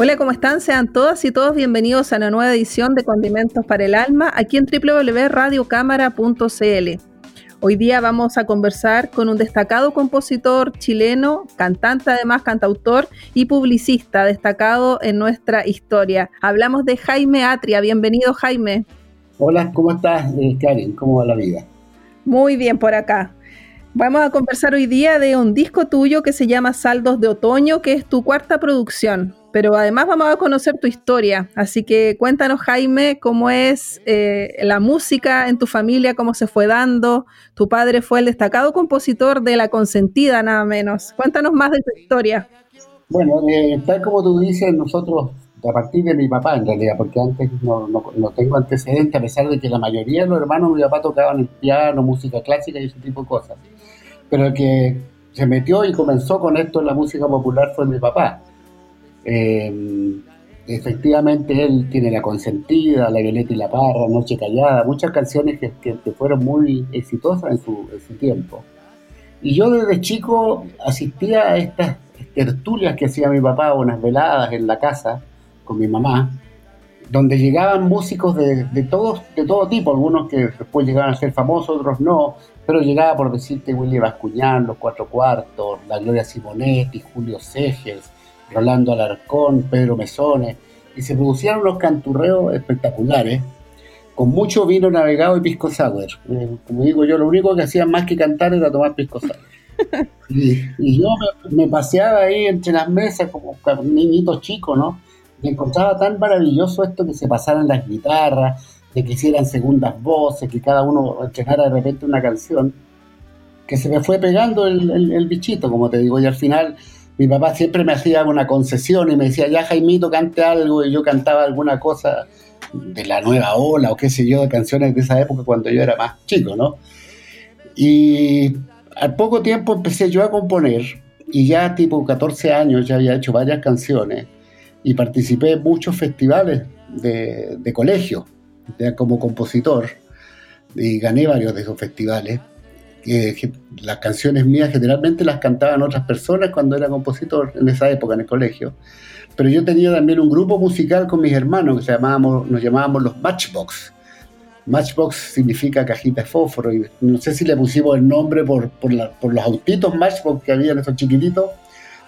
Hola, ¿cómo están? Sean todas y todos bienvenidos a la nueva edición de Condimentos para el Alma aquí en www.radiocámara.cl. Hoy día vamos a conversar con un destacado compositor chileno, cantante además, cantautor y publicista destacado en nuestra historia. Hablamos de Jaime Atria. Bienvenido, Jaime. Hola, ¿cómo estás, eh, Karen? ¿Cómo va la vida? Muy bien por acá. Vamos a conversar hoy día de un disco tuyo que se llama Saldos de Otoño, que es tu cuarta producción pero además vamos a conocer tu historia. Así que cuéntanos, Jaime, cómo es eh, la música en tu familia, cómo se fue dando. Tu padre fue el destacado compositor de La Consentida, nada menos. Cuéntanos más de tu historia. Bueno, eh, tal como tú dices, nosotros, a partir de mi papá en realidad, porque antes no, no, tengo antecedentes, a pesar de que la mayoría de los hermanos de mi papá tocaban el piano, música clásica y ese tipo de cosas. Pero el que se metió y comenzó con esto en la música popular fue mi papá eh, efectivamente él tiene La Consentida, La Violeta y la Parra, Noche Callada, muchas canciones que, fueron muy exitosas en su, tiempo. Y yo desde chico asistía a estas tertulias que hacía mi papá, unas veladas en la casa con mi mamá, donde llegaban músicos de, todos, de todo tipo, algunos que después llegaban a ser famosos, otros no, pero llegaba por decirte Willy Bascuñán, Los Cuatro Cuartos, la Gloria Simonetti, Julio Segers, Rolando Alarcón, Pedro Mesones, y se producían unos canturreos espectaculares, con mucho vino navegado y pisco sour. Eh, como digo yo, lo único que hacían más que cantar era tomar pisco sour. Y, yo me, paseaba ahí entre las mesas como un niñito chico, ¿no? Y encontraba tan maravilloso esto que se pasaran las guitarras, de que hicieran segundas voces, que cada uno entrenara de repente una canción, que se me fue pegando el, el bichito, como te digo, y al final mi papá siempre me hacía una concesión y me decía, ya Jaimito, cante algo, y yo cantaba alguna cosa de la nueva ola o qué sé yo, de canciones de esa época cuando yo era más chico, ¿no? Y al poco tiempo empecé yo a componer y ya tipo 14 años ya había hecho varias canciones y participé en muchos festivales de, de colegio como compositor y gané varios de esos festivales las canciones mías generalmente las cantaban otras personas cuando era compositor en esa época en el colegio. Pero yo tenía también un grupo musical con mis hermanos que se llamábamos, nos llamábamos los Matchbox. Matchbox significa cajita de fósforo y no sé si le pusimos el nombre por, por, los autitos Matchbox que había en esos chiquititos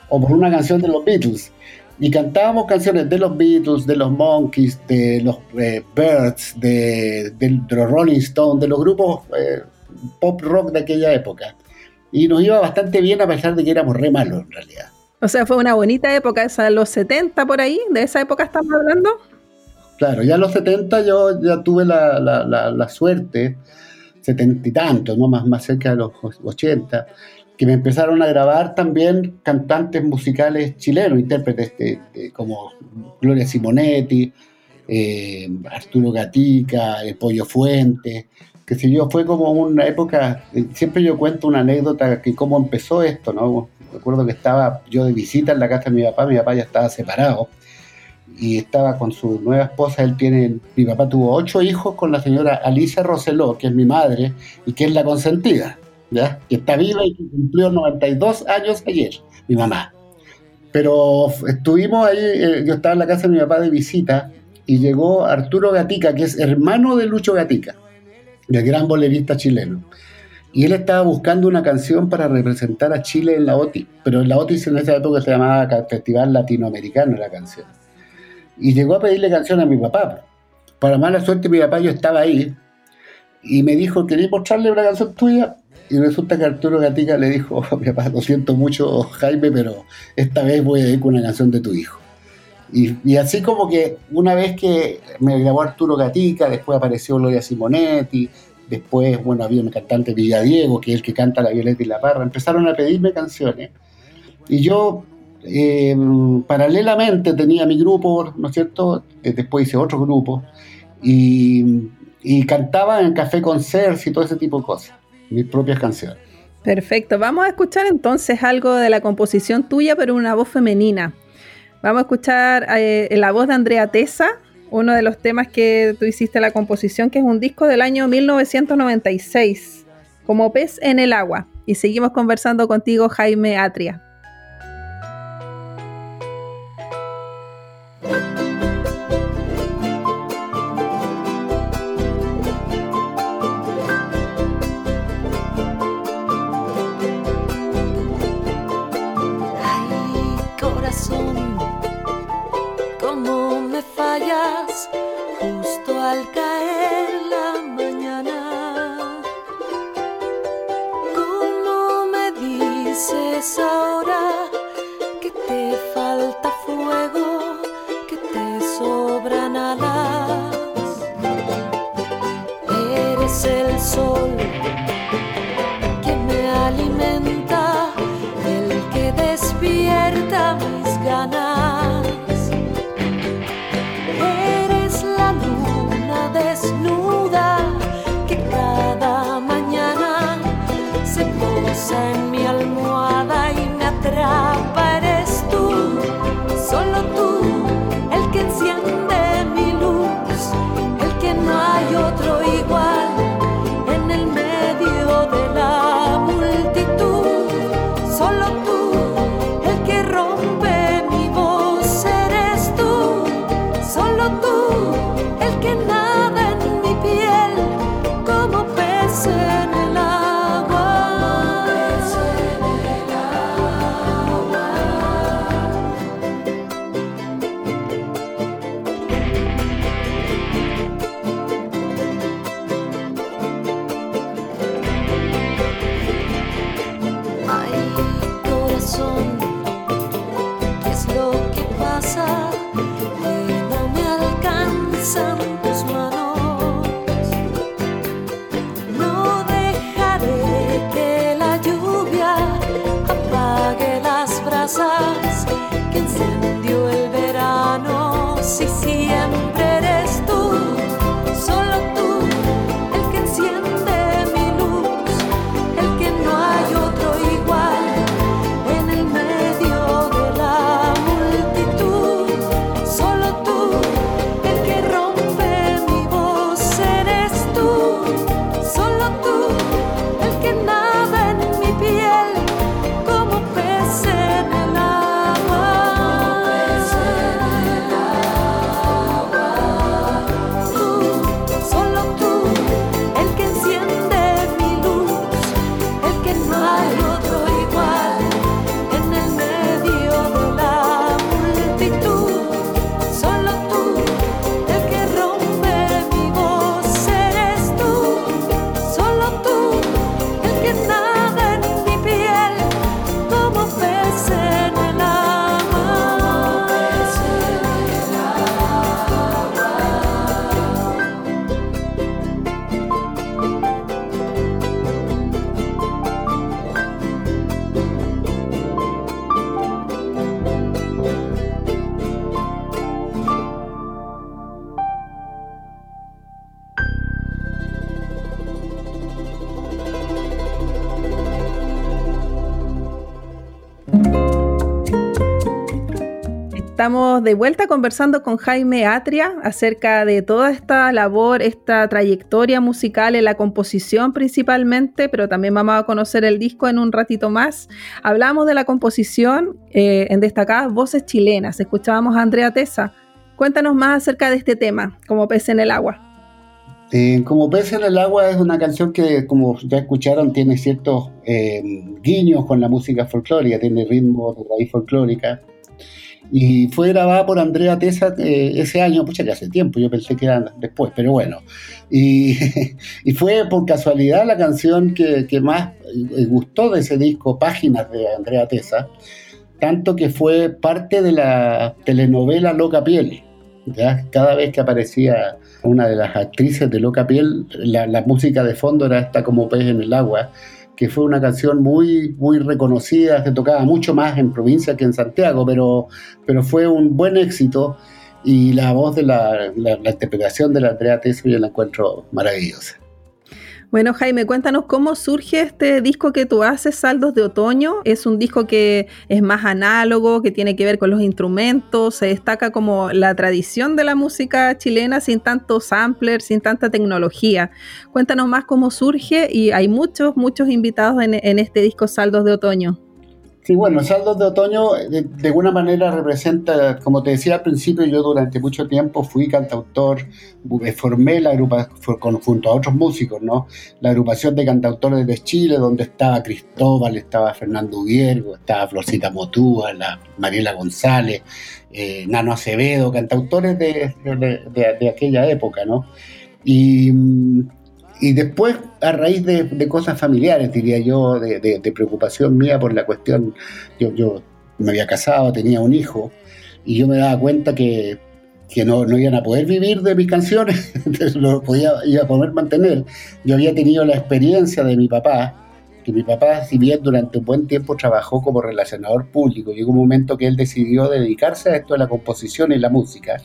o por una canción de los Beatles. Y cantábamos canciones de los Beatles, de los Monkeys, de los eh, Birds, de, los Rolling Stones, de los grupos eh, pop rock de aquella época. Y nos iba bastante bien a pesar de que éramos re malos en realidad. O sea, fue una bonita época, esa de los 70 por ahí, de esa época estamos hablando. Claro, ya en los 70 yo ya tuve la, la, la, suerte, setenta y tantos, ¿no? más, más cerca de los 80, que me empezaron a grabar también cantantes musicales chilenos, intérpretes como Gloria Simonetti, eh, Arturo Gatica, el Pollo Fuente, que si yo, fue como una época, eh, siempre yo cuento una anécdota que cómo empezó esto, ¿no? Recuerdo que estaba yo de visita en la casa de mi papá, mi papá ya estaba separado y estaba con su nueva esposa, él tiene, mi papá tuvo ocho hijos con la señora Alicia Roseló, que es mi madre y que es la consentida, ¿ya? Que está viva y cumplió 92 años ayer, mi mamá. Pero estuvimos ahí, eh, yo estaba en la casa de mi papá de visita y llegó Arturo Gatica, que es hermano de Lucho Gatica del gran bolerista chileno. Y él estaba buscando una canción para representar a Chile en la OTI, pero en la OTI en esa época se llamaba Festival Latinoamericano la canción. Y llegó a pedirle canción a mi papá. Para mala suerte mi papá yo estaba ahí y me dijo, ¿quería mostrarle una canción tuya? Y resulta que Arturo Gatica le dijo, mi papá, lo siento mucho Jaime, pero esta vez voy a ir con una canción de tu hijo. Y, así como que una vez que me grabó Arturo Gatica, después apareció Gloria Simonetti, después, bueno, había un cantante Villadiego, que es el que canta La Violeta y la Parra, empezaron a pedirme canciones. Y yo, eh, paralelamente, tenía mi grupo, ¿no es cierto? Eh, después hice otro grupo. Y, y cantaba en Café Concerts y todo ese tipo de cosas, mis propias canciones. Perfecto, vamos a escuchar entonces algo de la composición tuya, pero una voz femenina. Vamos a escuchar eh, la voz de Andrea Tesa, uno de los temas que tú hiciste la composición, que es un disco del año 1996, como pez en el agua. Y seguimos conversando contigo, Jaime Atria. Estamos de vuelta conversando con Jaime Atria acerca de toda esta labor, esta trayectoria musical en la composición principalmente, pero también vamos a conocer el disco en un ratito más. Hablamos de la composición eh, en destacadas voces chilenas. Escuchábamos a Andrea Tesa. Cuéntanos más acerca de este tema, como pez en el agua. Eh, como pez en el agua es una canción que, como ya escucharon, tiene ciertos eh, guiños con la música folclórica, tiene ritmo de raíz folclórica y fue grabada por Andrea Tesa eh, ese año, pucha que hace tiempo, yo pensé que era después, pero bueno. Y, y fue por casualidad la canción que, que, más eh, gustó de ese disco, Páginas de Andrea Tesa, tanto que fue parte de la telenovela Loca Piel, Cada vez que aparecía una de las actrices de Loca Piel, la, música de fondo era esta como pez en el agua, que fue una canción muy, muy reconocida, se tocaba mucho más en provincia que en Santiago, pero, pero fue un buen éxito y la voz de la, la, interpretación de la Andrea Teso yo la encuentro maravillosa. Bueno, Jaime, cuéntanos cómo surge este disco que tú haces, Saldos de Otoño. Es un disco que es más análogo, que tiene que ver con los instrumentos, se destaca como la tradición de la música chilena sin tanto sampler, sin tanta tecnología. Cuéntanos más cómo surge y hay muchos, muchos invitados en, en este disco Saldos de Otoño. Sí, bueno, Saldos de Otoño de, alguna manera representa, como te decía al principio, yo durante mucho tiempo fui cantautor, formé la agrupación junto a otros músicos, ¿no? La agrupación de cantautores de Chile, donde estaba Cristóbal, estaba Fernando Viergo, estaba Florcita Motúa, la Mariela González, eh, Nano Acevedo, cantautores de, de, aquella época, ¿no? Mm, y después, a raíz de, cosas familiares, diría yo, de, preocupación mía por la cuestión, yo, yo me había casado, tenía un hijo, y yo me daba cuenta que, que no, no, iban a poder vivir de mis canciones, entonces lo podía, iba a poder mantener. Yo había tenido la experiencia de mi papá, que mi papá, si bien durante un buen tiempo trabajó como relacionador público, llegó un momento que él decidió dedicarse a esto de la composición y la música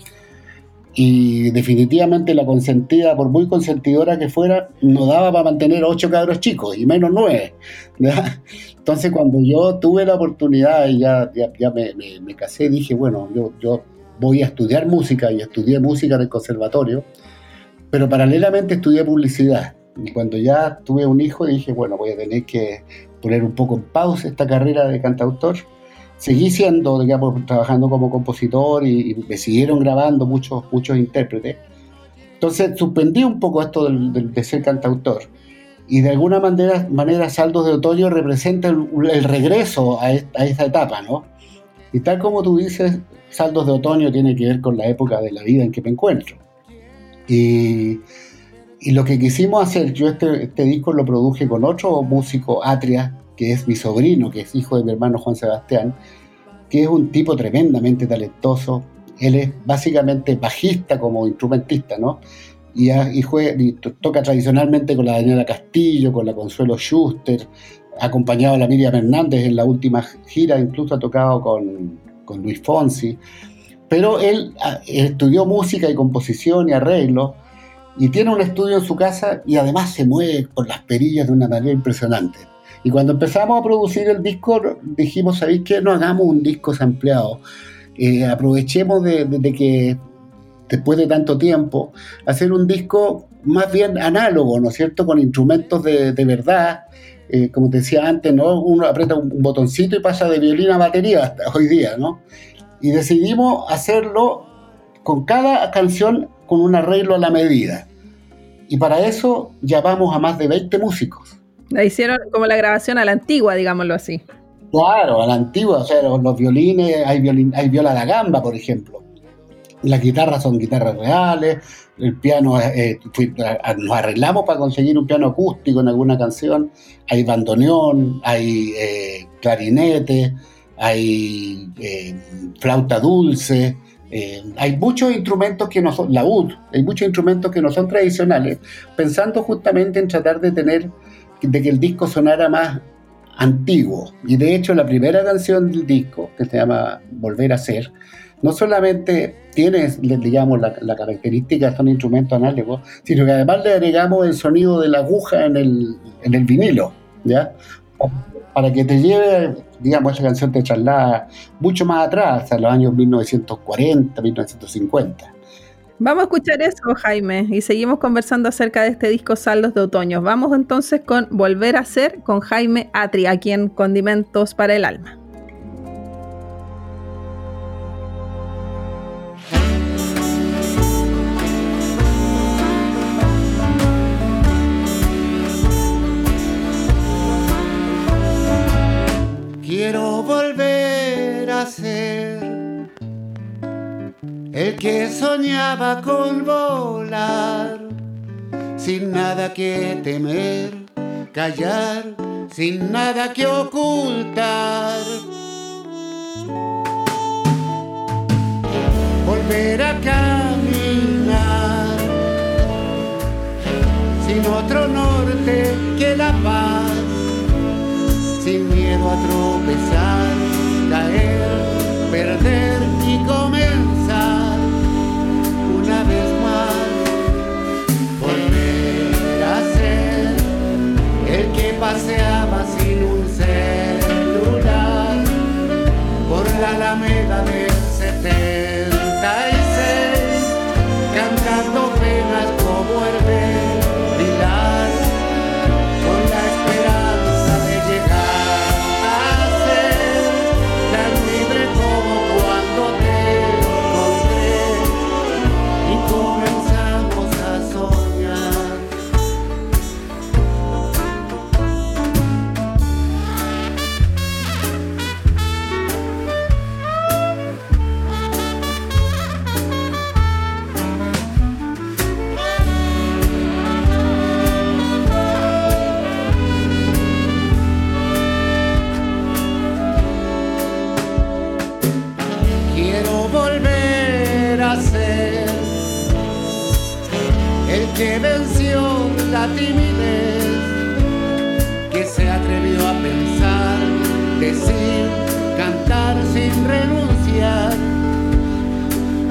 y definitivamente la consentida, por muy consentidora que fuera, no daba para mantener ocho cabros chicos, y menos nueve. Entonces cuando yo tuve la oportunidad y ya, ya, me, me, casé, dije, bueno, yo, yo voy a estudiar música y estudié música en el conservatorio, pero paralelamente estudié publicidad. Y cuando ya tuve un hijo dije, bueno, voy a tener que poner un poco en pausa esta carrera de cantautor seguí siendo, digamos, trabajando como compositor y, me siguieron grabando muchos, muchos intérpretes. Entonces suspendí un poco esto de, ser cantautor. Y de alguna manera, manera Saldos de Otoño representa el, regreso a, esta, etapa, ¿no? Y tal como tú dices, Saldos de Otoño tiene que ver con la época de la vida en que me encuentro. Y, y lo que quisimos hacer, yo este, este disco lo produje con otro músico, Atria, que es mi sobrino, que es hijo de mi hermano Juan Sebastián, que es un tipo tremendamente talentoso. Él es básicamente bajista como instrumentista, ¿no? Y, toca tradicionalmente con la Daniela Castillo, con la Consuelo Schuster, acompañado a la Miriam Hernández en la última gira, incluso ha tocado con, con Luis Fonsi. Pero él ah, estudió música y composición y arreglo, y tiene un estudio en su casa y además se mueve por las perillas de una manera impresionante. Y cuando empezamos a producir el disco, dijimos, ¿sabéis qué? No hagamos un disco sampleado. Eh, aprovechemos de, que después de tanto tiempo, hacer un disco más bien análogo, ¿no es cierto? Con instrumentos de, verdad. Eh, como te decía antes, ¿no? Uno aprieta un, botoncito y pasa de violín a batería hasta hoy día, ¿no? Y decidimos hacerlo con cada canción con un arreglo a la medida. Y para eso llamamos a más de 20 músicos. La hicieron como la grabación a la antigua, digámoslo así. Claro, a la antigua, o sea, los, violines, hay, violín, hay viola da gamba, por ejemplo. Las guitarras son guitarras reales, el piano, eh, nos arreglamos para conseguir un piano acústico en alguna canción, hay bandoneón, hay eh, clarinete, hay eh, flauta dulce, hay muchos instrumentos que no son, la UD, hay muchos instrumentos que no son tradicionales, pensando justamente en tratar de tener de que el disco sonara más antiguo. Y de hecho la primera canción del disco, que se llama Volver a Ser, no solamente tiene, digamos, la, característica de un instrumento análogo, sino que además le agregamos el sonido de la aguja en el, en el vinilo, ¿ya? Para que te lleve, digamos, esa canción te traslada mucho más atrás, a los años 1940, 1950. Vamos a escuchar eso, Jaime, y seguimos conversando acerca de este disco Saldos de Otoño. Vamos entonces con Volver a ser con Jaime Atri, aquí en Condimentos para el Alma. Quiero volver a ser el que soñaba con volar, sin nada que temer, callar, sin nada que ocultar. volver a caminar sin otro norte que la paz, sin miedo a tropezar, caer, perder y comenzar paseaba sin un celular. Por la alameda del 76, decir, cantar sin renunciar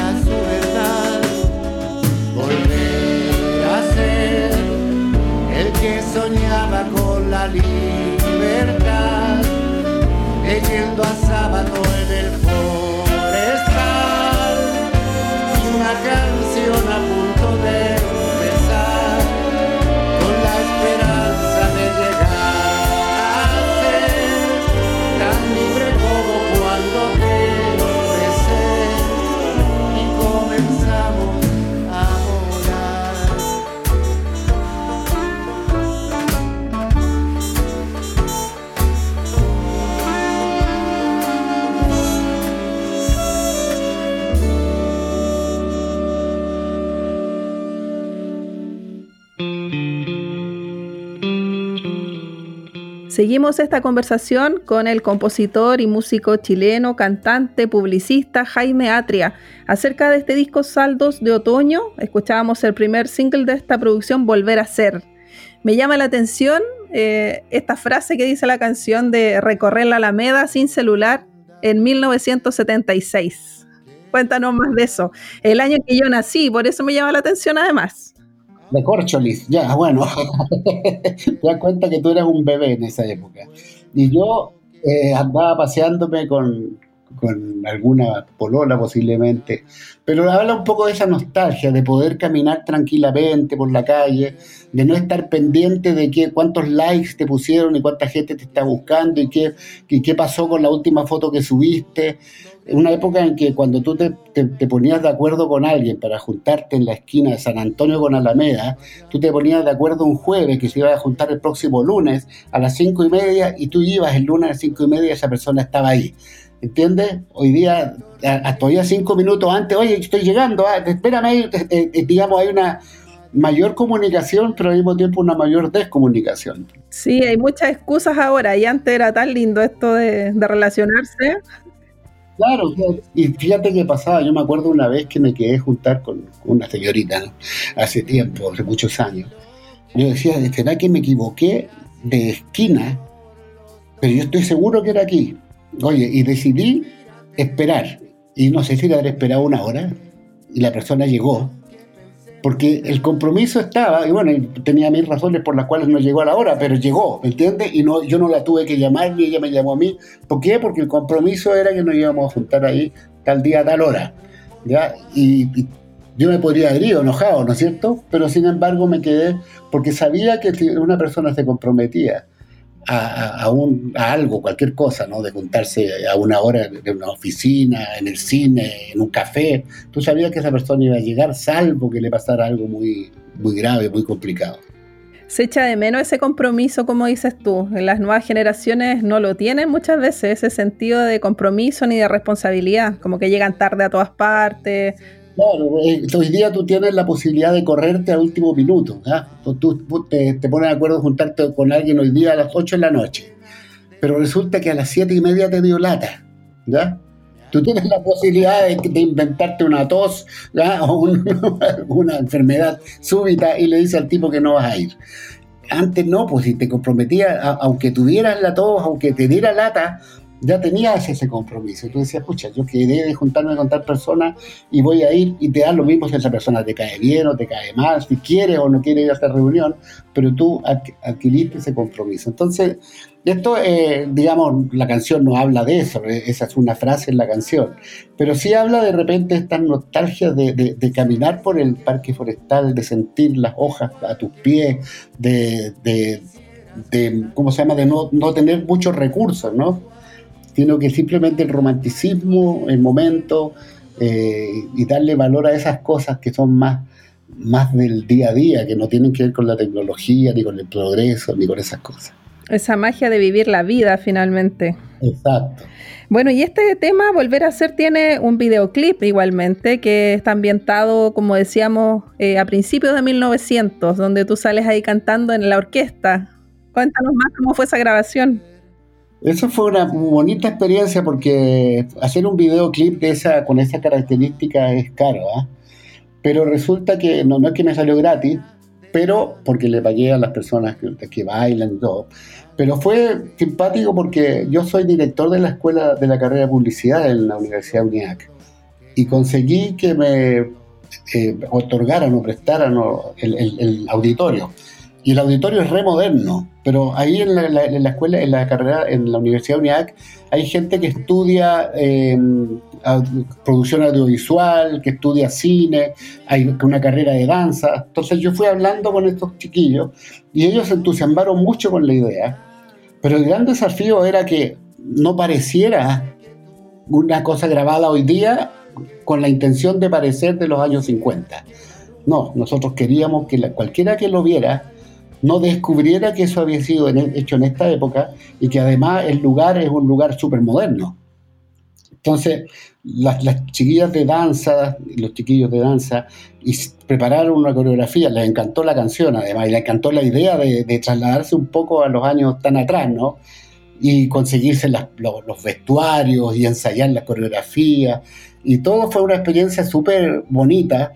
a su verdad. Volver a ser el que soñaba con la libertad leyendo a sábado en el Seguimos esta conversación con el compositor y músico chileno, cantante, publicista Jaime Atria acerca de este disco Saldos de Otoño. Escuchábamos el primer single de esta producción, Volver a Ser. Me llama la atención eh, esta frase que dice la canción de recorrer la Alameda sin celular en 1976. Cuéntanos más de eso. El año que yo nací, por eso me llama la atención además. De Corcholis, ya, bueno. Te das cuenta que tú eras un bebé en esa época. Y yo eh, andaba paseándome con, con alguna polola posiblemente, pero habla un poco de esa nostalgia, de poder caminar tranquilamente por la calle, de no estar pendiente de qué, cuántos likes te pusieron y cuánta gente te está buscando y qué, y qué pasó con la última foto que subiste. Una época en que cuando tú te, ponías de acuerdo con alguien para juntarte en la esquina de San Antonio con Alameda, tú te ponías de acuerdo un jueves que se iba a juntar el próximo lunes a las cinco y media y tú ibas el lunes a las cinco y media y esa persona estaba ahí. ¿Entiendes? Hoy día, a- a- todavía cinco minutos antes, oye, estoy llegando, ah, espérame eh, eh, digamos, hay una mayor comunicación, pero al mismo tiempo una mayor descomunicación. Sí, hay muchas excusas ahora y antes era tan lindo esto de, de relacionarse. Claro, y fíjate qué pasaba, yo me acuerdo una vez que me quedé juntar con una señorita, hace tiempo, hace muchos años. Yo decía, ¿será que me equivoqué de esquina? Pero yo estoy seguro que era aquí. Oye, y decidí esperar. Y no sé si le habré esperado una hora. Y la persona llegó. Porque el compromiso estaba, y bueno, tenía mis razones por las cuales no llegó a la hora, pero llegó, ¿me entiendes? Y no, yo no la tuve que llamar, ni ella me llamó a mí. ¿Por qué? Porque el compromiso era que nos íbamos a juntar ahí tal día, tal hora. ¿ya? Y, y yo me podría haber ido enojado, ¿no es cierto? Pero sin embargo me quedé porque sabía que si una persona se comprometía a, a- un, a algo, cualquier cosa, ¿no? De juntarse a una hora de una oficina, en el cine, en un café, tú sabías que esa persona iba a llegar salvo que le pasara algo muy, muy grave, muy complicado. Se echa de menos ese compromiso, como dices tú. Las nuevas generaciones no lo tienen muchas veces, ese sentido de compromiso ni de responsabilidad, como que llegan tarde a todas partes. Claro, eh, hoy día tú tienes la posibilidad de correrte al último minuto. ¿ya? Tú, te, pones de acuerdo juntarte con alguien hoy día a las 8 de la noche, pero resulta que a las 7 y media te dio lata. ¿ya? Tú tienes la posibilidad de, inventarte una tos o una enfermedad súbita y le dices al tipo que no vas a ir. Antes no, pues si te comprometías, aunque tuvieras la tos, aunque te diera lata, ya tenías ese compromiso. Tú decías, pucha, yo quedé de juntarme con tal persona y voy a ir y te da lo mismo si esa persona te cae bien o te cae mal, si quiere o no quiere ir a esta reunión, pero tú adquiriste ese compromiso. Entonces, esto, eh, digamos, la canción no habla de eso, eh, esa es una frase en la canción, pero sí habla de repente de esta nostalgia de, caminar por el parque forestal, de sentir las hojas a tus pies, de, de ¿cómo se llama?, de no, no tener muchos recursos, ¿no? Sino que simplemente el romanticismo, el momento eh, y darle valor a esas cosas que son más, más del día a día, que no tienen que ver con la tecnología, ni con el progreso, ni con esas cosas. Esa magia de vivir la vida finalmente. Exacto. Bueno, y este tema, Volver a ser, tiene un videoclip igualmente que está ambientado, como decíamos, eh, a principios de 1900, donde tú sales ahí cantando en la orquesta. Cuéntanos más cómo fue esa grabación. Eso fue una bonita experiencia porque hacer un videoclip de esa, con esa característica es caro, ¿ah? Pero resulta que no, no es que me salió gratis, pero porque le pagué a las personas que, que bailan y todo. Pero fue simpático porque yo soy director de la escuela de la carrera de publicidad en la Universidad UNIAC y conseguí que me eh, otorgaran o prestaran el auditorio. Y el auditorio es re moderno, pero ahí en la, escuela, en la carrera, en la Universidad UNIAC, hay gente que estudia eh, producción audiovisual, que estudia cine, hay una carrera de danza. Entonces yo fui hablando con estos chiquillos y ellos se entusiasmaron mucho con la idea, pero el gran desafío era que no pareciera una cosa grabada hoy día con la intención de parecer de los años 50. No, nosotros queríamos que cualquiera que lo viera no descubriera que eso había sido e, hecho en esta época y que además el lugar es un lugar súper moderno. Entonces, las, chiquillas de danza, los chiquillos de danza, y prepararon una coreografía, les encantó la canción además, y les encantó la idea de, trasladarse un poco a los años tan atrás, ¿no? Y conseguirse los, vestuarios y ensayar la coreografía. Y todo fue una experiencia súper bonita.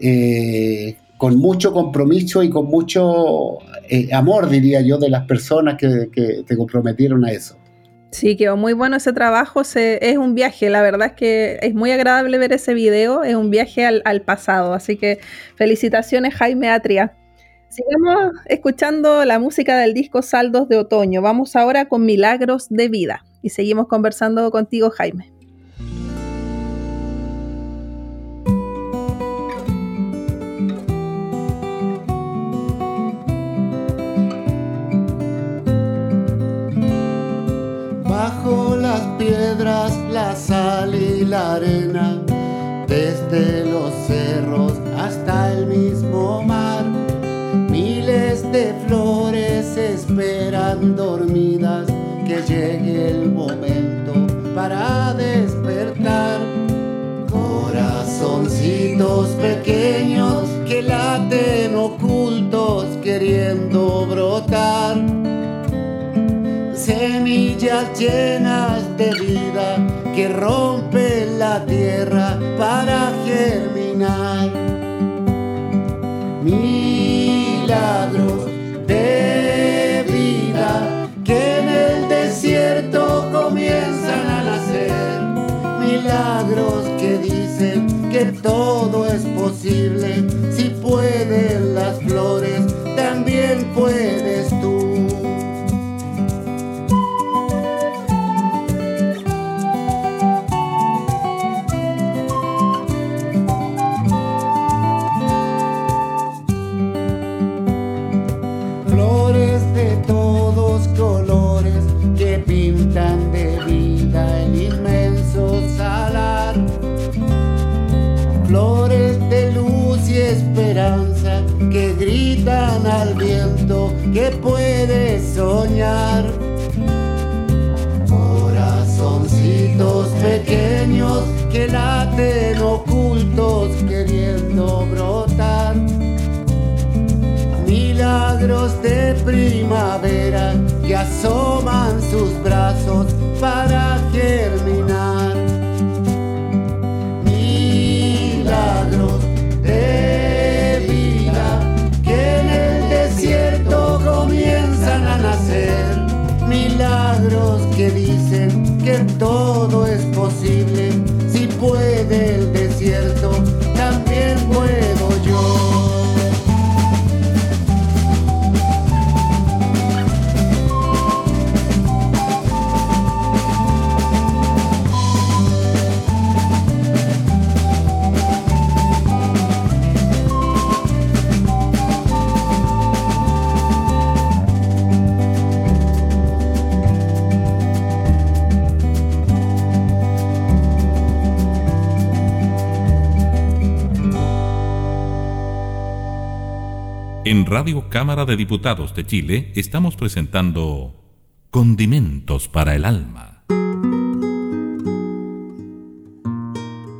Eh, con mucho compromiso y con mucho eh, amor, diría yo, de las personas que, te comprometieron a eso. Sí, quedó muy bueno ese trabajo, es un viaje, la verdad es que es muy agradable ver ese video, es un viaje al, al pasado, así que felicitaciones Jaime Atria. Sigamos escuchando la música del disco Saldos de Otoño, vamos ahora con Milagros de Vida y seguimos conversando contigo Jaime. Piedras, la sal y la arena, desde los cerros hasta el mismo mar. Miles de flores esperan dormidas que llegue el momento para despertar. Corazoncitos pequeños que laten ocultos queriendo brotar semillas llenas de vida que rompen la tierra para germinar. Milagros de vida que en el desierto comienzan a nacer. Milagros que dicen que todo es posible. Si pueden las flores, también puedes que En Radio Cámara de Diputados de Chile estamos presentando Condimentos para el Alma.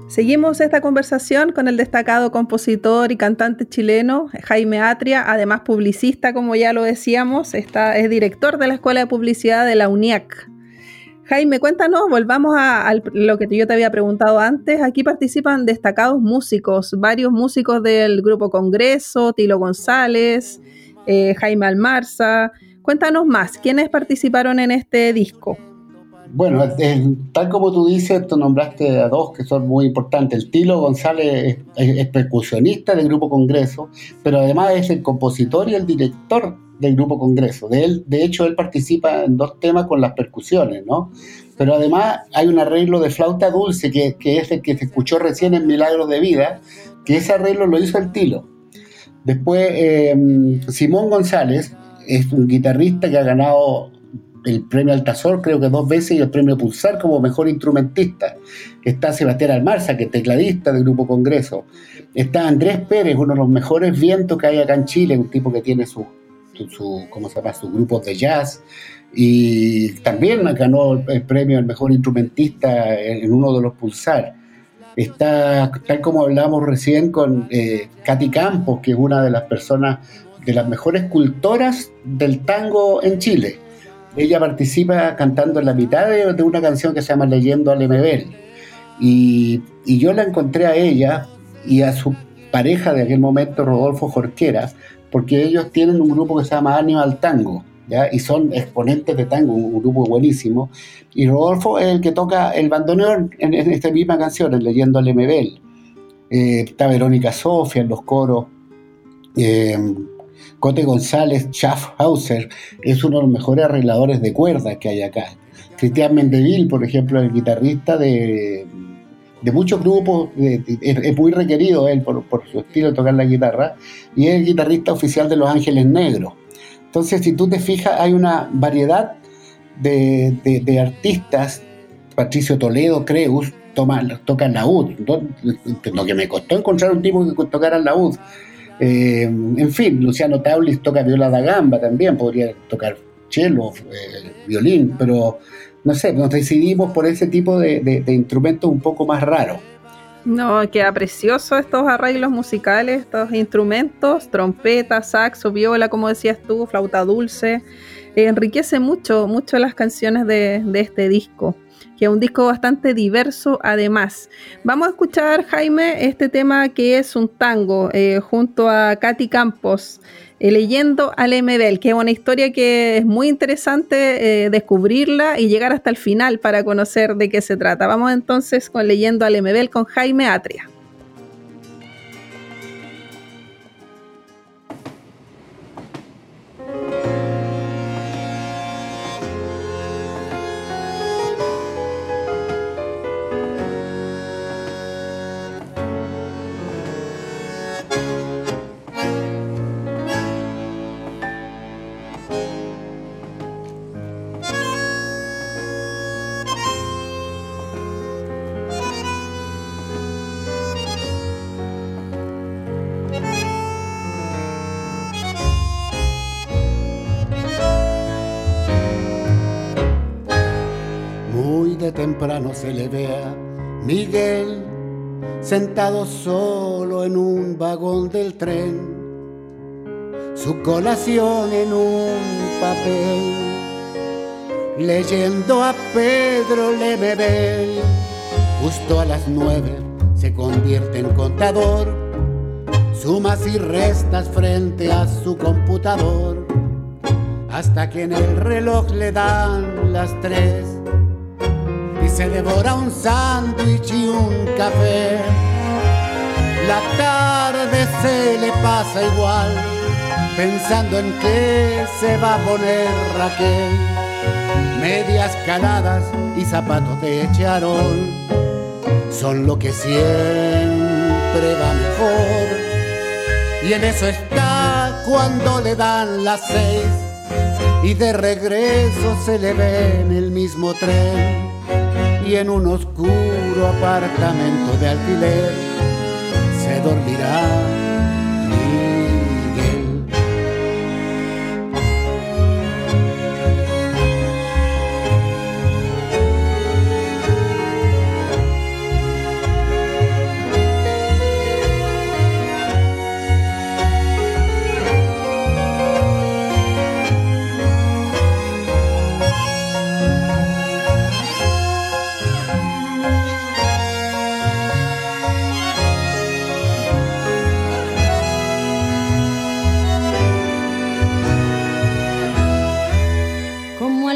Seguimos esta conversación con el destacado compositor y cantante chileno Jaime Atria, además publicista, como ya lo decíamos, está, es director de la Escuela de Publicidad de la UNIAC. Jaime, cuéntanos, volvamos a, lo que yo te había preguntado antes. Aquí participan destacados músicos, varios músicos del Grupo Congreso, Tilo González, eh, Jaime Almarza. Cuéntanos más, ¿quiénes participaron en este disco? Bueno, tal como tú dices, tú nombraste a dos que son muy importantes. El Tilo González es, percusionista del Grupo Congreso, pero además es el compositor y el director del Grupo Congreso. De, él, de hecho, él participa en dos temas con las percusiones, ¿no? Pero además hay un arreglo de flauta dulce que, es el que se escuchó recién en Milagros de Vida, que ese arreglo lo hizo el Tilo. Después, eh, Simón González es un guitarrista que ha ganado el premio Altazor creo que dos veces y el premio Pulsar como mejor instrumentista. Está Sebastián Almarza, que es tecladista del Grupo Congreso. Está Andrés Pérez, uno de los mejores vientos que hay acá en Chile, un tipo que tiene su, su, ¿cómo se llama? sus grupos de jazz. Y también ganó el premio al mejor instrumentista en, uno de los Pulsar. Está, tal como hablábamos recién, con eh, Katy Campos, que es una de las personas, de las mejores cultoras del tango en Chile ella participa cantando en la mitad de, una canción que se llama Leyendo al MBL. Y, y, yo la encontré a ella y a su pareja de aquel momento, Rodolfo Jorqueras, porque ellos tienen un grupo que se llama al Tango, ¿ya? y son exponentes de tango, un, grupo buenísimo. Y Rodolfo es el que toca el bandoneón en, esta misma canción, en Leyendo al MBL. Eh, está Verónica Sofia en los coros. Eh, Cote González Schaffhauser es uno de los mejores arregladores de cuerdas que hay acá. Cristian Mendeville, por ejemplo, el guitarrista de, muchos grupos, es, muy requerido él por, su estilo de tocar la guitarra, y es el guitarrista oficial de Los Ángeles Negros. Entonces, si tú te fijas, hay una variedad de, artistas, Patricio Toledo, Creus, toma, tocan laúd, lo que me costó encontrar un tipo que tocara laúd. Eh, en fin, Luciano Taulis toca viola da gamba también, podría tocar cello, eh, violín, pero no sé, nos decidimos por ese tipo de, instrumentos un poco más raros. No, queda precioso estos arreglos musicales, estos instrumentos, trompeta, saxo, viola, como decías tú, flauta dulce. enriquece mucho, mucho las canciones de este disco que es un disco bastante diverso además. Vamos a escuchar, Jaime, este tema que es un tango eh, junto a Katy Campos, eh, leyendo al MBL, que es una historia que es muy interesante eh, descubrirla y llegar hasta el final para conocer de qué se trata. Vamos entonces con leyendo al MBL con Jaime Atria. Solo en un vagón del tren, su colación en un papel, leyendo a Pedro Lemebel. Justo a las nueve se convierte en contador, sumas y restas frente a su computador, hasta que en el reloj le dan las tres se devora un sándwich y un café. La tarde se le pasa igual, pensando en qué se va a poner Raquel. Medias caladas y zapatos de charol son lo que siempre va mejor. Y en eso está cuando le dan las seis y de regreso se le ve en el mismo tren y en un oscuro apartamento de alquiler dormirá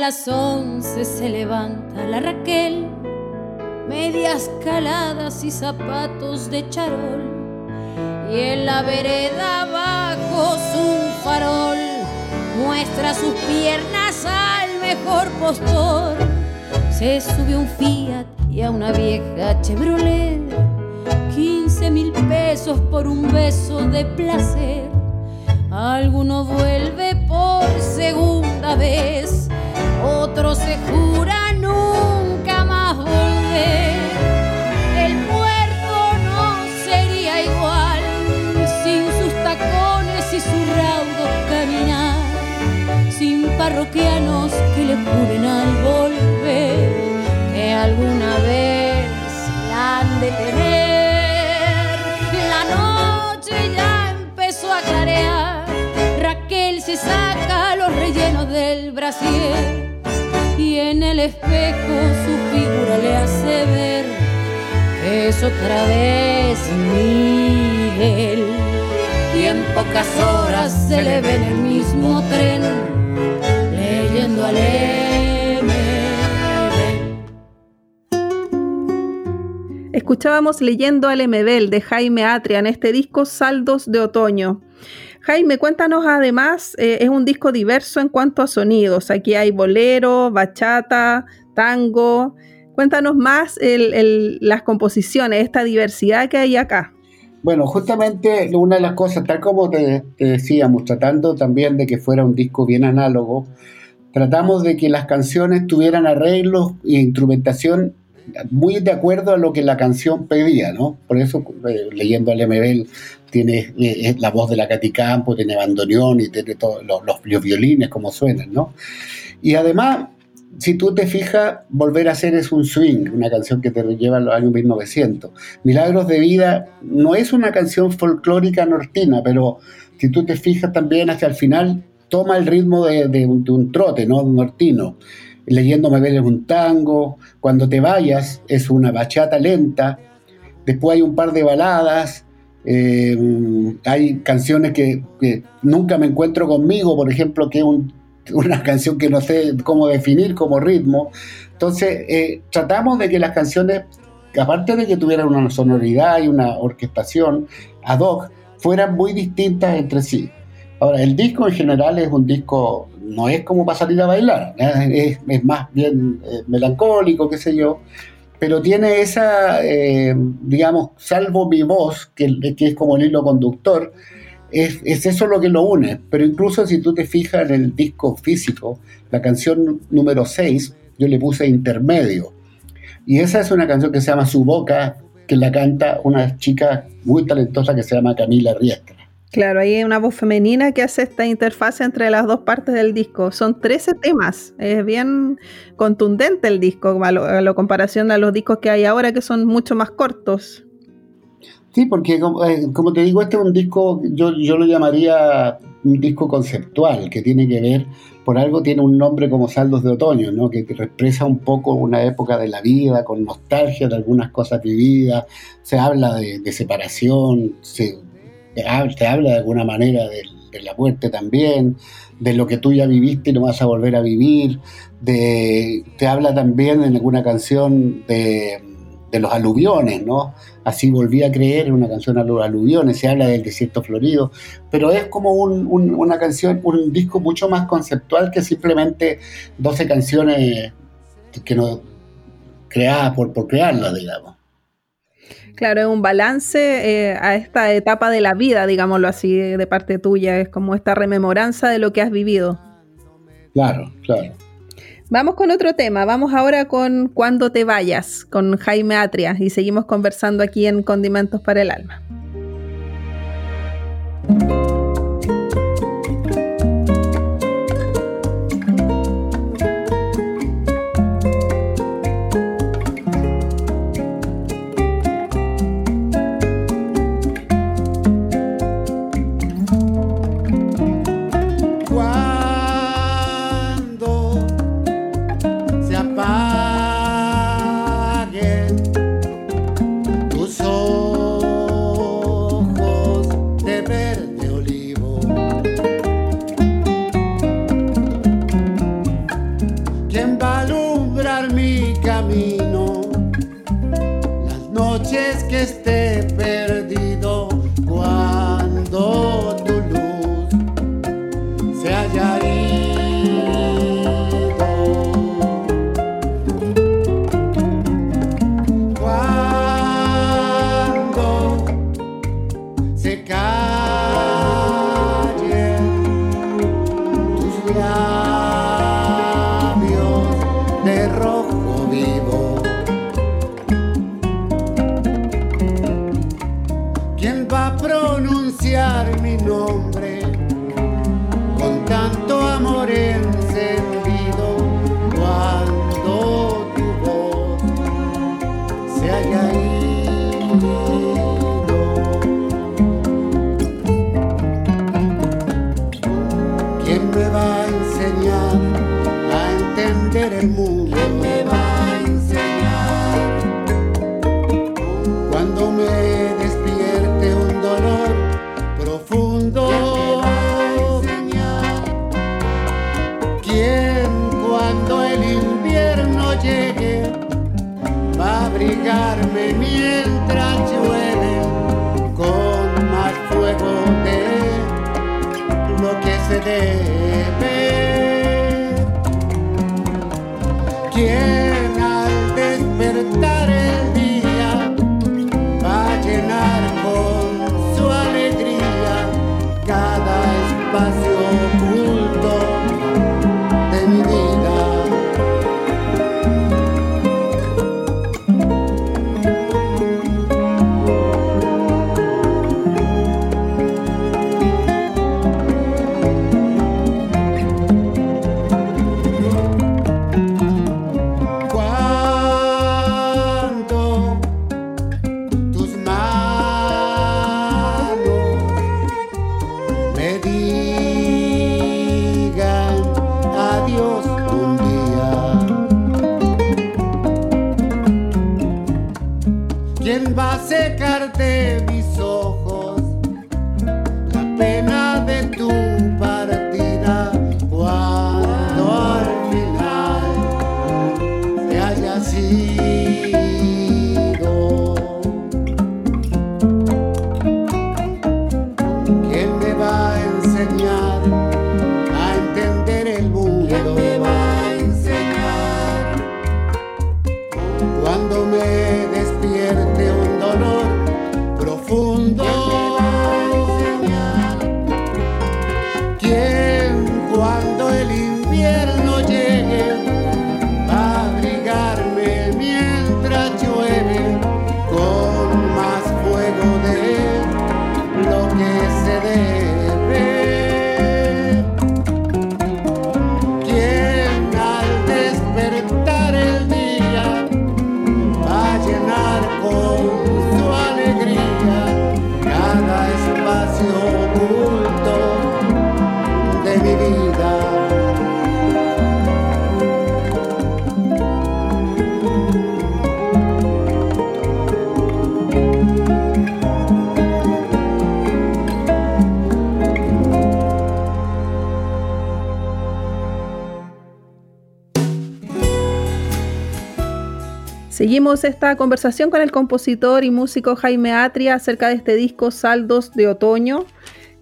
las once se levanta la Raquel, medias caladas y zapatos de charol. Y en la vereda abajo su farol muestra sus piernas al mejor postor. Se sube un Fiat y a una vieja Chevrolet. 15 mil pesos por un beso de placer. Alguno vuelve el espejo su figura le hace ver es otra vez Miguel. Y en pocas horas se le ve en el mismo tren leyendo a Escuchábamos leyendo al MBL de Jaime Atria en este disco Saldos de Otoño. Jaime, cuéntanos además, eh, es un disco diverso en cuanto a sonidos. Aquí hay bolero, bachata, tango. Cuéntanos más las composiciones, esta diversidad que hay acá. Bueno, justamente una de las cosas, tal como te, te, decíamos, tratando también de que fuera un disco bien análogo, tratamos de que las canciones tuvieran arreglos e instrumentación muy de acuerdo a lo que la canción pedía, ¿no? Por eso, eh, leyendo al MBL, tiene eh, la voz de la Katy Campo, tiene bandoneón y tiene todos los, violines, como suenan, ¿no? Y además, si tú te fijas, Volver a ser es un swing, una canción que te lleva a los años 1900. Milagros de Vida no es una canción folclórica nortina, pero si tú te fijas también hacia el final, toma el ritmo de, un, trote, ¿no? Nortino. Leyendo Me es un tango, Cuando te vayas es una bachata lenta, después hay un par de baladas, eh, hay canciones que, Nunca me encuentro conmigo, por ejemplo, que es un, una canción que no sé cómo definir como ritmo. Entonces, eh, tratamos de que las canciones, aparte de que tuvieran una sonoridad y una orquestación ad hoc, fueran muy distintas entre sí. Ahora, el disco en general es un disco, no es como para salir a bailar, ¿eh? es, más bien melancólico, qué sé yo, pero tiene esa, eh, digamos, salvo mi voz, que, que, es como el hilo conductor, es, es, eso lo que lo une. Pero incluso si tú te fijas en el disco físico, la canción número 6, yo le puse intermedio. Y esa es una canción que se llama Su Boca, que la canta una chica muy talentosa que se llama Camila Riestra. Claro, hay una voz femenina que hace esta interfaz entre las dos partes del disco. Son 13 temas, es bien contundente el disco a, lo, la comparación a los discos que hay ahora que son mucho más cortos. Sí, porque como, eh, como te digo, este es un disco, yo, yo lo llamaría un disco conceptual, que tiene que ver, por algo tiene un nombre como Saldos de Otoño, ¿no? que, expresa un poco una época de la vida, con nostalgia de algunas cosas vividas, se habla de separación, se te habla, de alguna manera de, la muerte también, de lo que tú ya viviste y no vas a volver a vivir, te habla también en alguna canción de, de los aluviones, ¿no? Así volví a creer en una canción a los aluviones, se habla del desierto florido, pero es como un, un, una canción, un disco mucho más conceptual que simplemente 12 canciones que no creadas por, por crearlas, digamos. Claro, es un balance eh, a esta etapa de la vida, digámoslo así, de parte tuya. Es como esta rememoranza de lo que has vivido. Claro, claro. Vamos con otro tema. Vamos ahora con Cuando te vayas, con Jaime Atria, y seguimos conversando aquí en Condimentos para el Alma. Seguimos esta conversación con el compositor y músico Jaime Atria acerca de este disco Saldos de Otoño.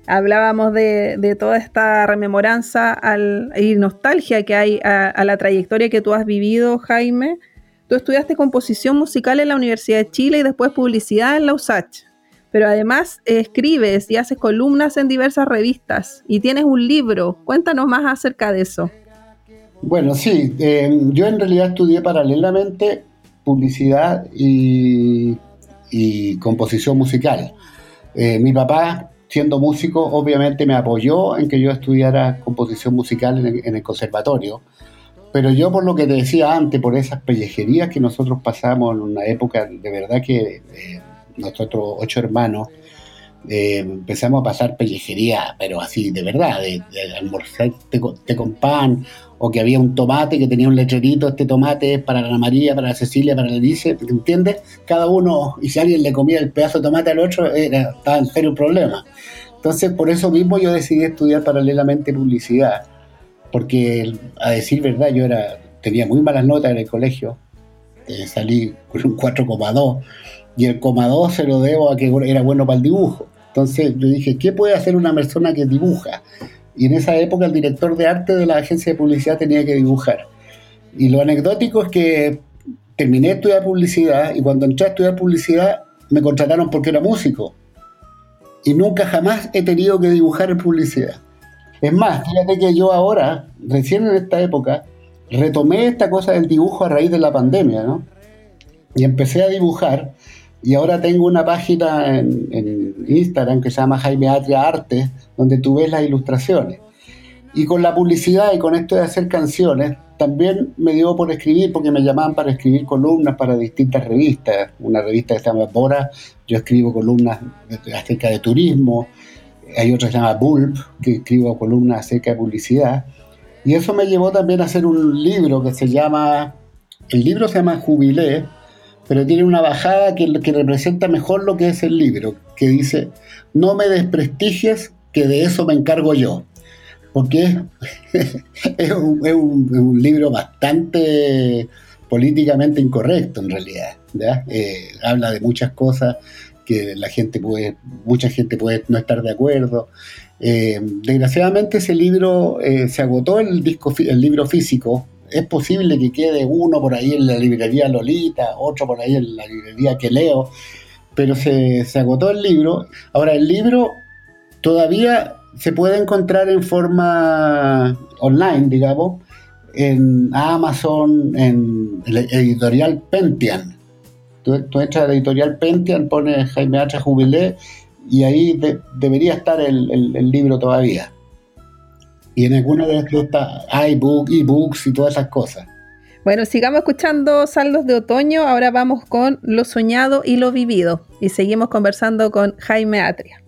Hablábamos de, toda esta rememoranza al, y nostalgia que hay a, la trayectoria que tú has vivido, Jaime. Tú estudiaste composición musical en la Universidad de Chile y después publicidad en la USACH. Pero además escribes y haces columnas en diversas revistas y tienes un libro. Cuéntanos más acerca de eso. Bueno, sí, eh, yo en realidad estudié paralelamente publicidad y, composición musical. Eh, mi papá, siendo músico, obviamente me apoyó en que yo estudiara composición musical en el, conservatorio, pero yo por lo que te decía antes, por esas pellejerías que nosotros pasamos en una época, de verdad que eh, nosotros ocho hermanos, eh, empezamos a pasar pellejería, pero así, de verdad, de, de almorzar con, té con pan, o que había un tomate que tenía un letrerito, este tomate es para la María, para la Cecilia, para la Alice, ¿entiendes? Cada uno, y si alguien le comía el pedazo de tomate al otro, era, estaba en serio problema. Entonces, por eso mismo yo decidí estudiar paralelamente publicidad, porque a decir verdad, yo era tenía muy malas notas en el colegio, eh, salí con un 4,2 y el coma 2 se lo debo a que era bueno para el dibujo. Entonces yo dije, ¿qué puede hacer una persona que dibuja? Y en esa época el director de arte de la agencia de publicidad tenía que dibujar. Y lo anecdótico es que terminé de estudiar publicidad y cuando entré a estudiar publicidad me contrataron porque era músico. Y nunca jamás he tenido que dibujar en publicidad. Es más, fíjate que yo ahora, recién en esta época, retomé esta cosa del dibujo a raíz de la pandemia, ¿no? Y empecé a dibujar y ahora tengo una página en, Instagram que se llama Jaime Atria Arte, donde tú ves las ilustraciones. Y con la publicidad y con esto de hacer canciones, también me dio por escribir, porque me llamaban para escribir columnas para distintas revistas. Una revista que se llama Bora, yo escribo columnas acerca de turismo. Hay otra que se llama Bulb, que escribo columnas acerca de publicidad. Y eso me llevó también a hacer un libro que se llama, el libro se llama Jubilé, pero tiene una bajada que, representa mejor lo que es el libro, que dice, no me desprestigies, que de eso me encargo yo. Porque es, un, libro bastante políticamente incorrecto en realidad. Eh, habla de muchas cosas que la gente puede, mucha gente puede no estar de acuerdo. Eh, desgraciadamente ese libro eh, se agotó el disco, el libro físico, es posible que quede uno por ahí en la librería Lolita, otro por ahí en la librería que leo, pero se, agotó el libro. Ahora, el libro todavía se puede encontrar en forma online, digamos, en Amazon, en el editorial Pentian. Tú, entras a editorial Pentian, pones Jaime H. Jubilé y ahí debería estar el libro todavía. Y en alguna de estas está iBook, ebooks y todas esas cosas. Bueno, sigamos escuchando Saldos de Otoño. Ahora vamos con Lo Soñado y Lo Vivido. Y seguimos conversando con Jaime Atria.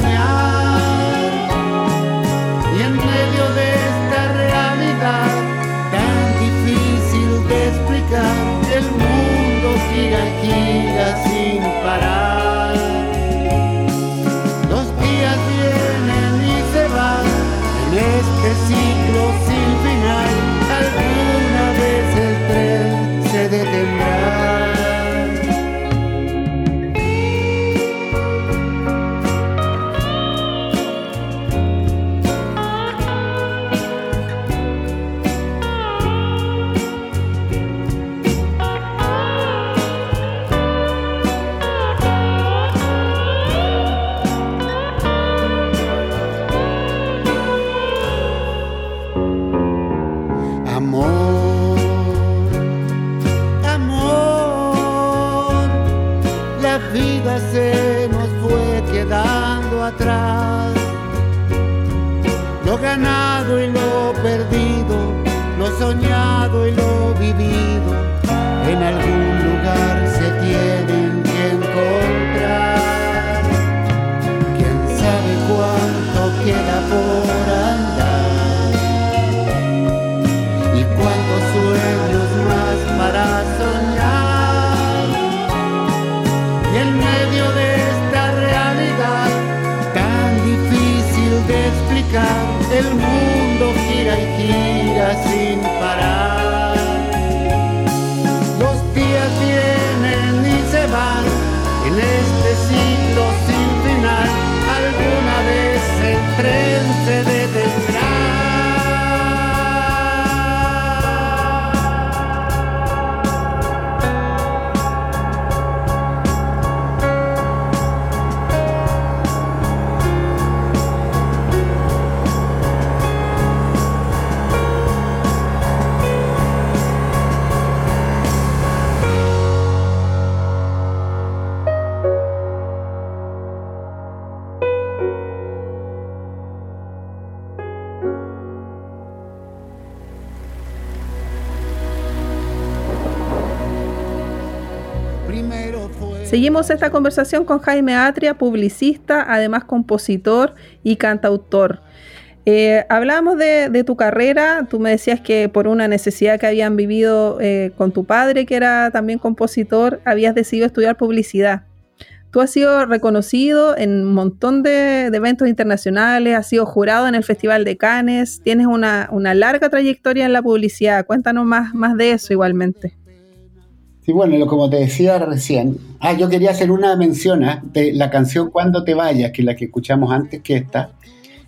Soñar. Seguimos esta conversación con Jaime Atria, publicista, además compositor y cantautor. Eh, hablábamos de, tu carrera, tú me decías que por una necesidad que habían vivido eh, con tu padre, que era también compositor, habías decidido estudiar publicidad. Tú has sido reconocido en un montón de, eventos internacionales, has sido jurado en el Festival de Cannes, tienes una, larga trayectoria en la publicidad. Cuéntanos más, más de eso igualmente. Sí, bueno, como te decía recién, ah, yo quería hacer una mención ¿ah? de la canción Cuando te vayas, que es la que escuchamos antes que esta,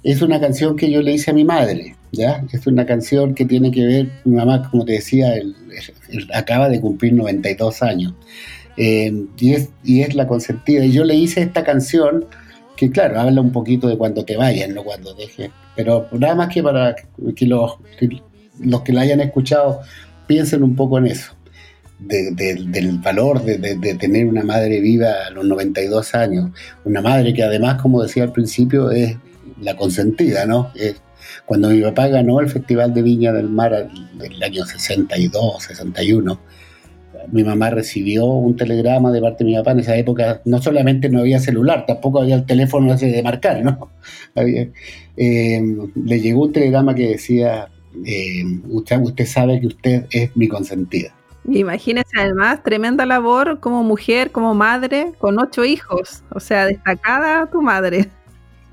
es una canción que yo le hice a mi madre, ¿ya? Es una canción que tiene que ver, mi mamá, como te decía, acaba de cumplir 92 años, eh, y, es, y es la consentida, y yo le hice esta canción que, claro, habla un poquito de cuando te vayas, no cuando dejes, pero nada más que para que los, los que la hayan escuchado piensen un poco en eso del valor de, tener una madre viva a los 92 años, una madre que además, como decía al principio, es la consentida, ¿no? Cuando mi papá ganó el Festival de Viña del Mar del año 62, 61, mi mamá recibió un telegrama de parte de mi papá. En esa época no solamente no había celular, tampoco había el teléfono de marcar, ¿no? Eh, le llegó un telegrama que decía, eh, usted sabe que usted es mi consentida. Imagínese además, tremenda labor como mujer, como madre, con ocho hijos. O sea, destacada tu madre.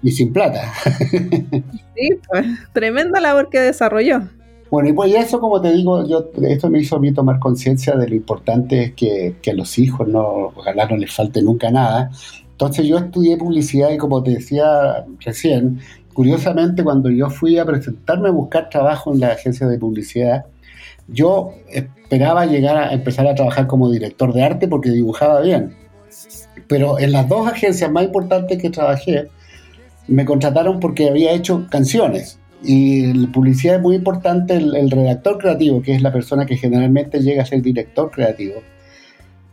Y sin plata. sí, pues, tremenda labor que desarrolló. Bueno, y pues eso, como te digo, yo esto me hizo a mí tomar conciencia de lo importante que, que a los hijos no, ojalá no les falte nunca nada. Entonces yo estudié publicidad y como te decía recién, curiosamente cuando yo fui a presentarme a buscar trabajo en la agencia de publicidad, yo esperaba llegar a empezar a trabajar como director de arte porque dibujaba bien. Pero en las dos agencias más importantes que trabajé, me contrataron porque había hecho canciones. Y en publicidad es muy importante el, redactor creativo, que es la persona que generalmente llega a ser director creativo.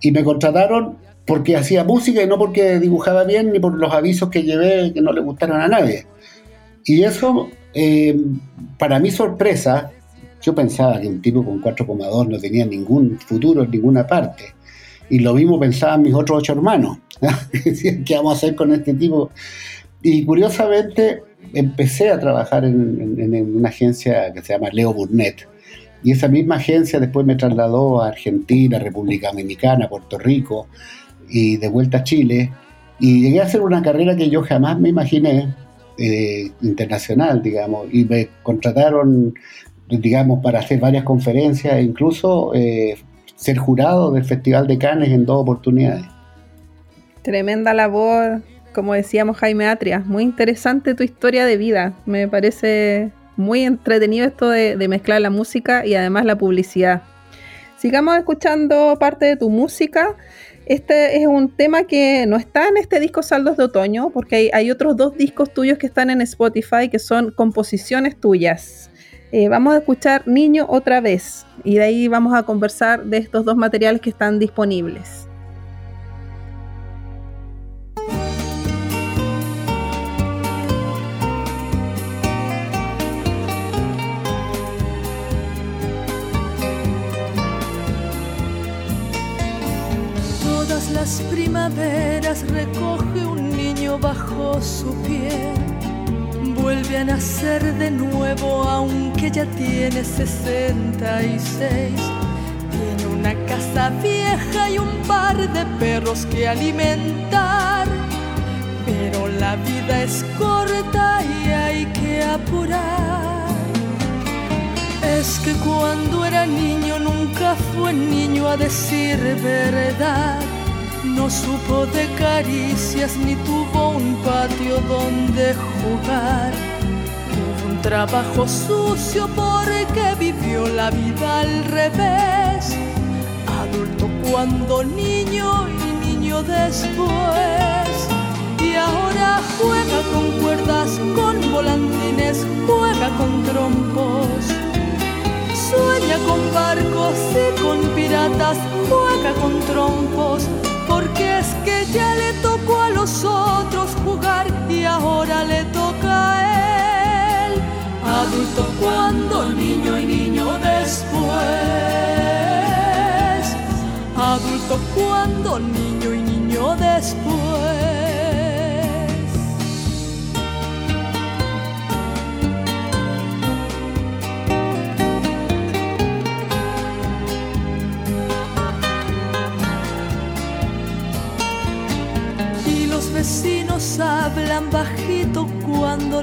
Y me contrataron porque hacía música y no porque dibujaba bien ni por los avisos que llevé que no le gustaron a nadie. Y eso, eh, para mi sorpresa, yo pensaba que un tipo con 4,2 no tenía ningún futuro en ninguna parte. Y lo mismo pensaban mis otros ocho hermanos. ¿qué vamos a hacer con este tipo? Y curiosamente empecé a trabajar en, una agencia que se llama Leo Burnett. Y esa misma agencia después me trasladó a Argentina, República Dominicana, Puerto Rico y de vuelta a Chile. Y llegué a hacer una carrera que yo jamás me imaginé, eh, internacional, digamos. Y me contrataron digamos, para hacer varias conferencias e incluso eh, ser jurado del Festival de Cannes en dos oportunidades. Tremenda labor, como decíamos Jaime Atria, muy interesante tu historia de vida, me parece muy entretenido esto de, mezclar la música y además la publicidad. Sigamos escuchando parte de tu música. Este es un tema que no está en este disco Saldos de Otoño, porque hay, otros dos discos tuyos que están en Spotify que son composiciones tuyas. Eh, vamos a escuchar Niño otra vez y de ahí vamos a conversar de estos dos materiales que están disponibles. Todas las primaveras recoge un niño bajo su piel vuelve a nacer de nuevo aunque ya tiene 66. Tiene una casa vieja y un par de perros que alimentar. Pero la vida es corta y hay que apurar. Es que cuando era niño nunca fue niño a decir verdad. No supo de caricias ni tuvo un patio donde jugar. Tuvo un trabajo sucio porque vivió la vida al revés. Adulto cuando niño y niño después. Y ahora juega con cuerdas, con volantines, juega con trompos. Sueña con barcos y con piratas, juega con trompos. Ya le tocó a los otros jugar y ahora le toca a él. Adulto cuando niño y niño después. Adulto cuando niño y niño después.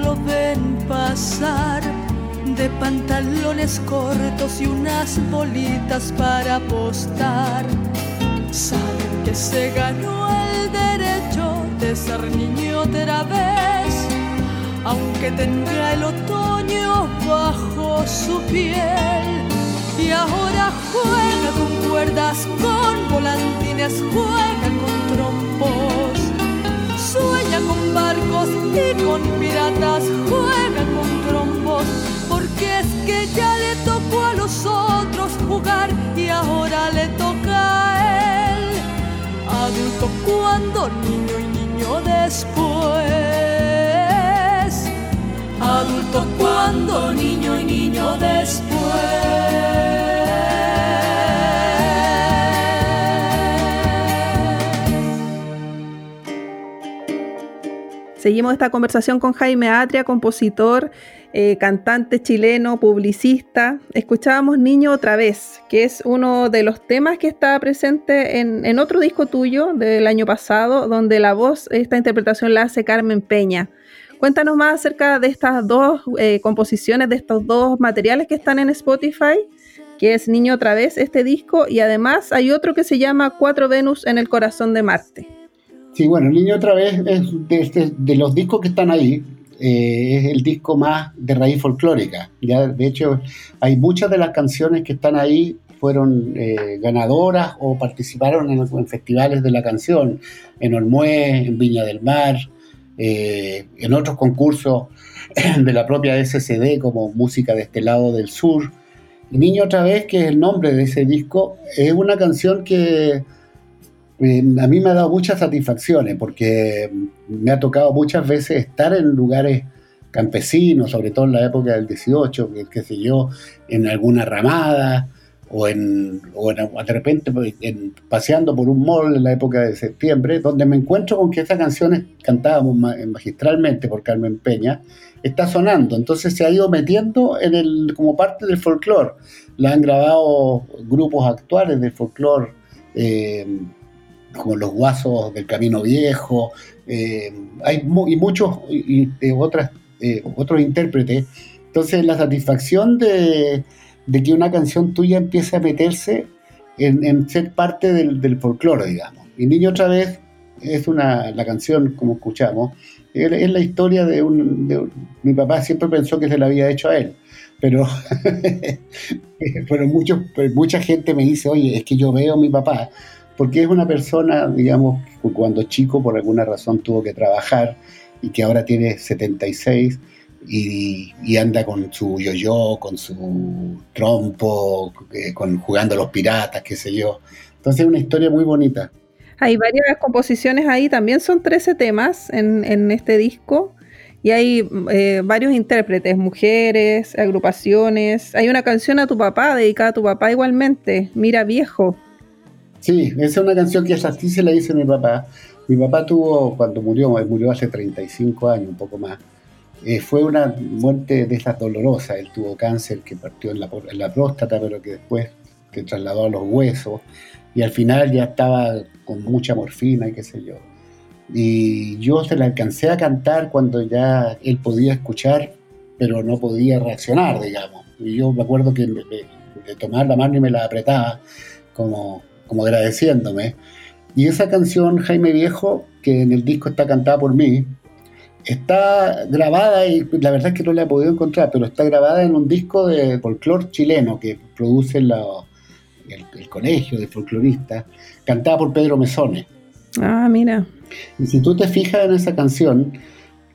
Lo ven pasar, de pantalones cortos y unas bolitas para apostar. Saben que se ganó el derecho de ser niño otra vez, aunque tenga el otoño bajo su piel. Y ahora juega con cuerdas, con volantines, juega barcos y con piratas, juega con trombos, porque es que ya le tocó a los otros jugar y ahora le toca a él. Adulto cuando niño y niño después. Adulto cuando niño y niño después. Seguimos esta conversación con Jaime Atria, compositor, eh, cantante chileno, publicista. Escuchábamos Niño otra vez, que es uno de los temas que está presente en, otro disco tuyo del año pasado, donde la voz, esta interpretación la hace Carmen Peña. Cuéntanos más acerca de estas dos eh, composiciones, de estos dos materiales que están en Spotify, que es Niño otra vez, este disco, y además hay otro que se llama Cuatro Venus en el corazón de Marte. Sí, bueno, El Niño otra vez es de, este, los discos que están ahí, eh, es el disco más de raíz folclórica. Ya, de hecho, hay muchas de las canciones que están ahí fueron eh, ganadoras o participaron en, festivales de la canción, en Olmué, en Viña del Mar, eh, en otros concursos de la propia SCD como Música de este lado del sur. Niño otra vez, que es el nombre de ese disco, es una canción que eh, a mí me ha dado muchas satisfacciones porque me ha tocado muchas veces estar en lugares campesinos, sobre todo en la época del 18, que, qué sé yo, en alguna ramada o, en, o de repente pues, paseando por un mall en la época de septiembre, donde me encuentro con que esas canciones cantábamos magistralmente por Carmen Peña, está sonando, entonces se ha ido metiendo en el, como parte del folclore. La han grabado grupos actuales del folclore. Eh, como los guasos del Camino Viejo, eh, hay y muchos y, otras, eh, otros intérpretes. Entonces la satisfacción de, que una canción tuya empiece a meterse en, ser parte del, folclore, digamos. Y Niño otra vez es una, la canción, como escuchamos, es la historia de un, Mi papá siempre pensó que se la había hecho a él, pero, pero, muchos, mucha gente me dice, oye, es que yo veo a mi papá porque es una persona, digamos, cuando chico por alguna razón tuvo que trabajar y que ahora tiene 76 y, anda con su yo-yo, con su trompo, eh, con, jugando a los piratas, qué sé yo. Entonces es una historia muy bonita. Hay varias composiciones ahí, también son 13 temas en, este disco y hay eh, varios intérpretes, mujeres, agrupaciones. Hay una canción a tu papá, dedicada a tu papá igualmente, Mira Viejo. Sí, esa es una canción que así se la hice a mi papá. Mi papá tuvo, cuando murió, murió hace 35 años, un poco más, eh, fue una muerte de esas dolorosas. Él tuvo cáncer que partió en la, en la próstata, pero que después se trasladó a los huesos y al final ya estaba con mucha morfina y qué sé yo. Y yo se la alcancé a cantar cuando ya él podía escuchar pero no podía reaccionar, digamos. Y yo me acuerdo que de tomar la mano y me la apretaba como, como agradeciéndome. Y esa canción, Jaime Viejo, que en el disco está cantada por mí, está grabada, y la verdad es que no la he podido encontrar, pero está grabada en un disco de folclore chileno que produce el, colegio de folcloristas, cantada por Pedro Mesones. Ah, mira. Y si tú te fijas en esa canción,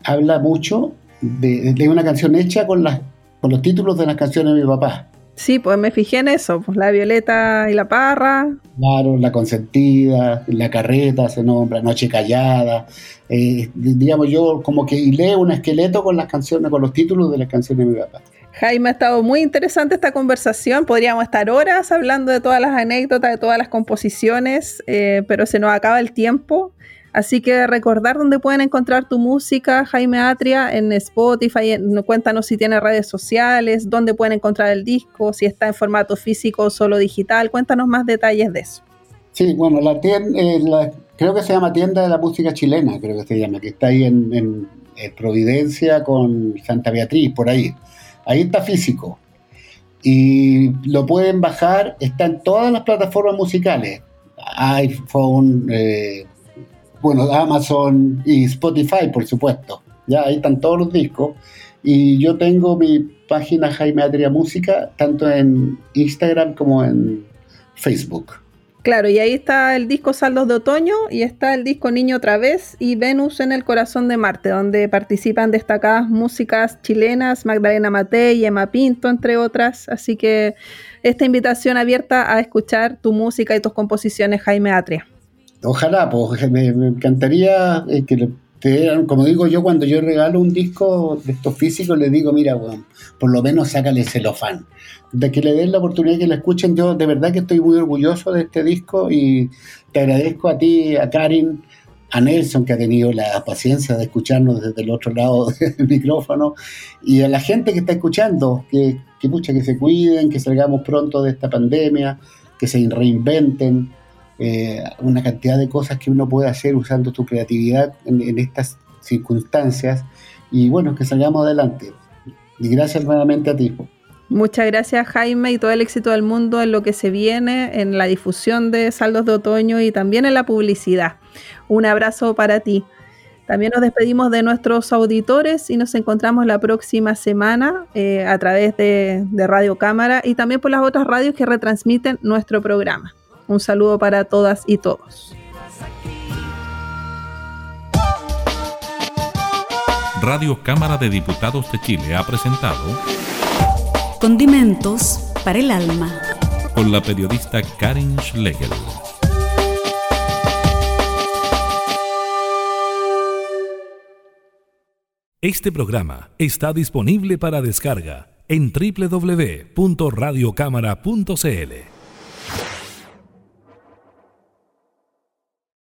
habla mucho de, de una canción hecha con, las, con los títulos de las canciones de mi papá. Sí, pues me fijé en eso, pues la Violeta y la Parra. Claro, la consentida, la carreta se nombra, Noche Callada. Eh, digamos, yo como que leo un esqueleto con las canciones, con los títulos de las canciones de mi papá. Jaime, ha estado muy interesante esta conversación. Podríamos estar horas hablando de todas las anécdotas, de todas las composiciones, eh, pero se nos acaba el tiempo. Así que recordar dónde pueden encontrar tu música, Jaime Atria, en Spotify. cuéntanos si tiene redes sociales, dónde pueden encontrar el disco, si está en formato físico o solo digital. Cuéntanos más detalles de eso. Sí, bueno, la tienda, eh, creo que se llama Tienda de la Música Chilena, creo que se llama, que está ahí en, Providencia con Santa Beatriz, por ahí. Ahí está físico. Y lo pueden bajar, está en todas las plataformas musicales. iPhone, eh, bueno, Amazon y Spotify, por supuesto. Ya ahí están todos los discos. Y yo tengo mi página Jaime Adria Música, tanto en Instagram como en Facebook. Claro, y ahí está el disco Saldos de Otoño y está el disco Niño otra vez y Venus en el Corazón de Marte, donde participan destacadas músicas chilenas, Magdalena Matei Emma Pinto, entre otras. Así que esta invitación abierta a escuchar tu música y tus composiciones, Jaime Atria. Ojalá, pues me, encantaría eh, que te como digo yo, cuando yo regalo un disco de estos físicos, le digo, mira, bueno, por lo menos sácale celofán. De que le den la oportunidad que lo escuchen, yo de verdad que estoy muy orgulloso de este disco y te agradezco a ti, a Karin, a Nelson, que ha tenido la paciencia de escucharnos desde el otro lado del micrófono, y a la gente que está escuchando, que, que, pucha, que se cuiden, que salgamos pronto de esta pandemia, que se reinventen eh, una cantidad de cosas que uno puede hacer usando tu creatividad en, estas circunstancias y bueno, que salgamos adelante. Y gracias nuevamente a ti. Muchas gracias Jaime y todo el éxito del mundo en lo que se viene, en la difusión de saldos de otoño y también en la publicidad. Un abrazo para ti. También nos despedimos de nuestros auditores y nos encontramos la próxima semana eh, a través de Radio Cámara y también por las otras radios que retransmiten nuestro programa. Un saludo para todas y todos. Radio Cámara de Diputados de Chile ha presentado Condimentos para el alma. Con la periodista Karin Schlegel. Este programa está disponible para descarga en www.radiocámara.cl.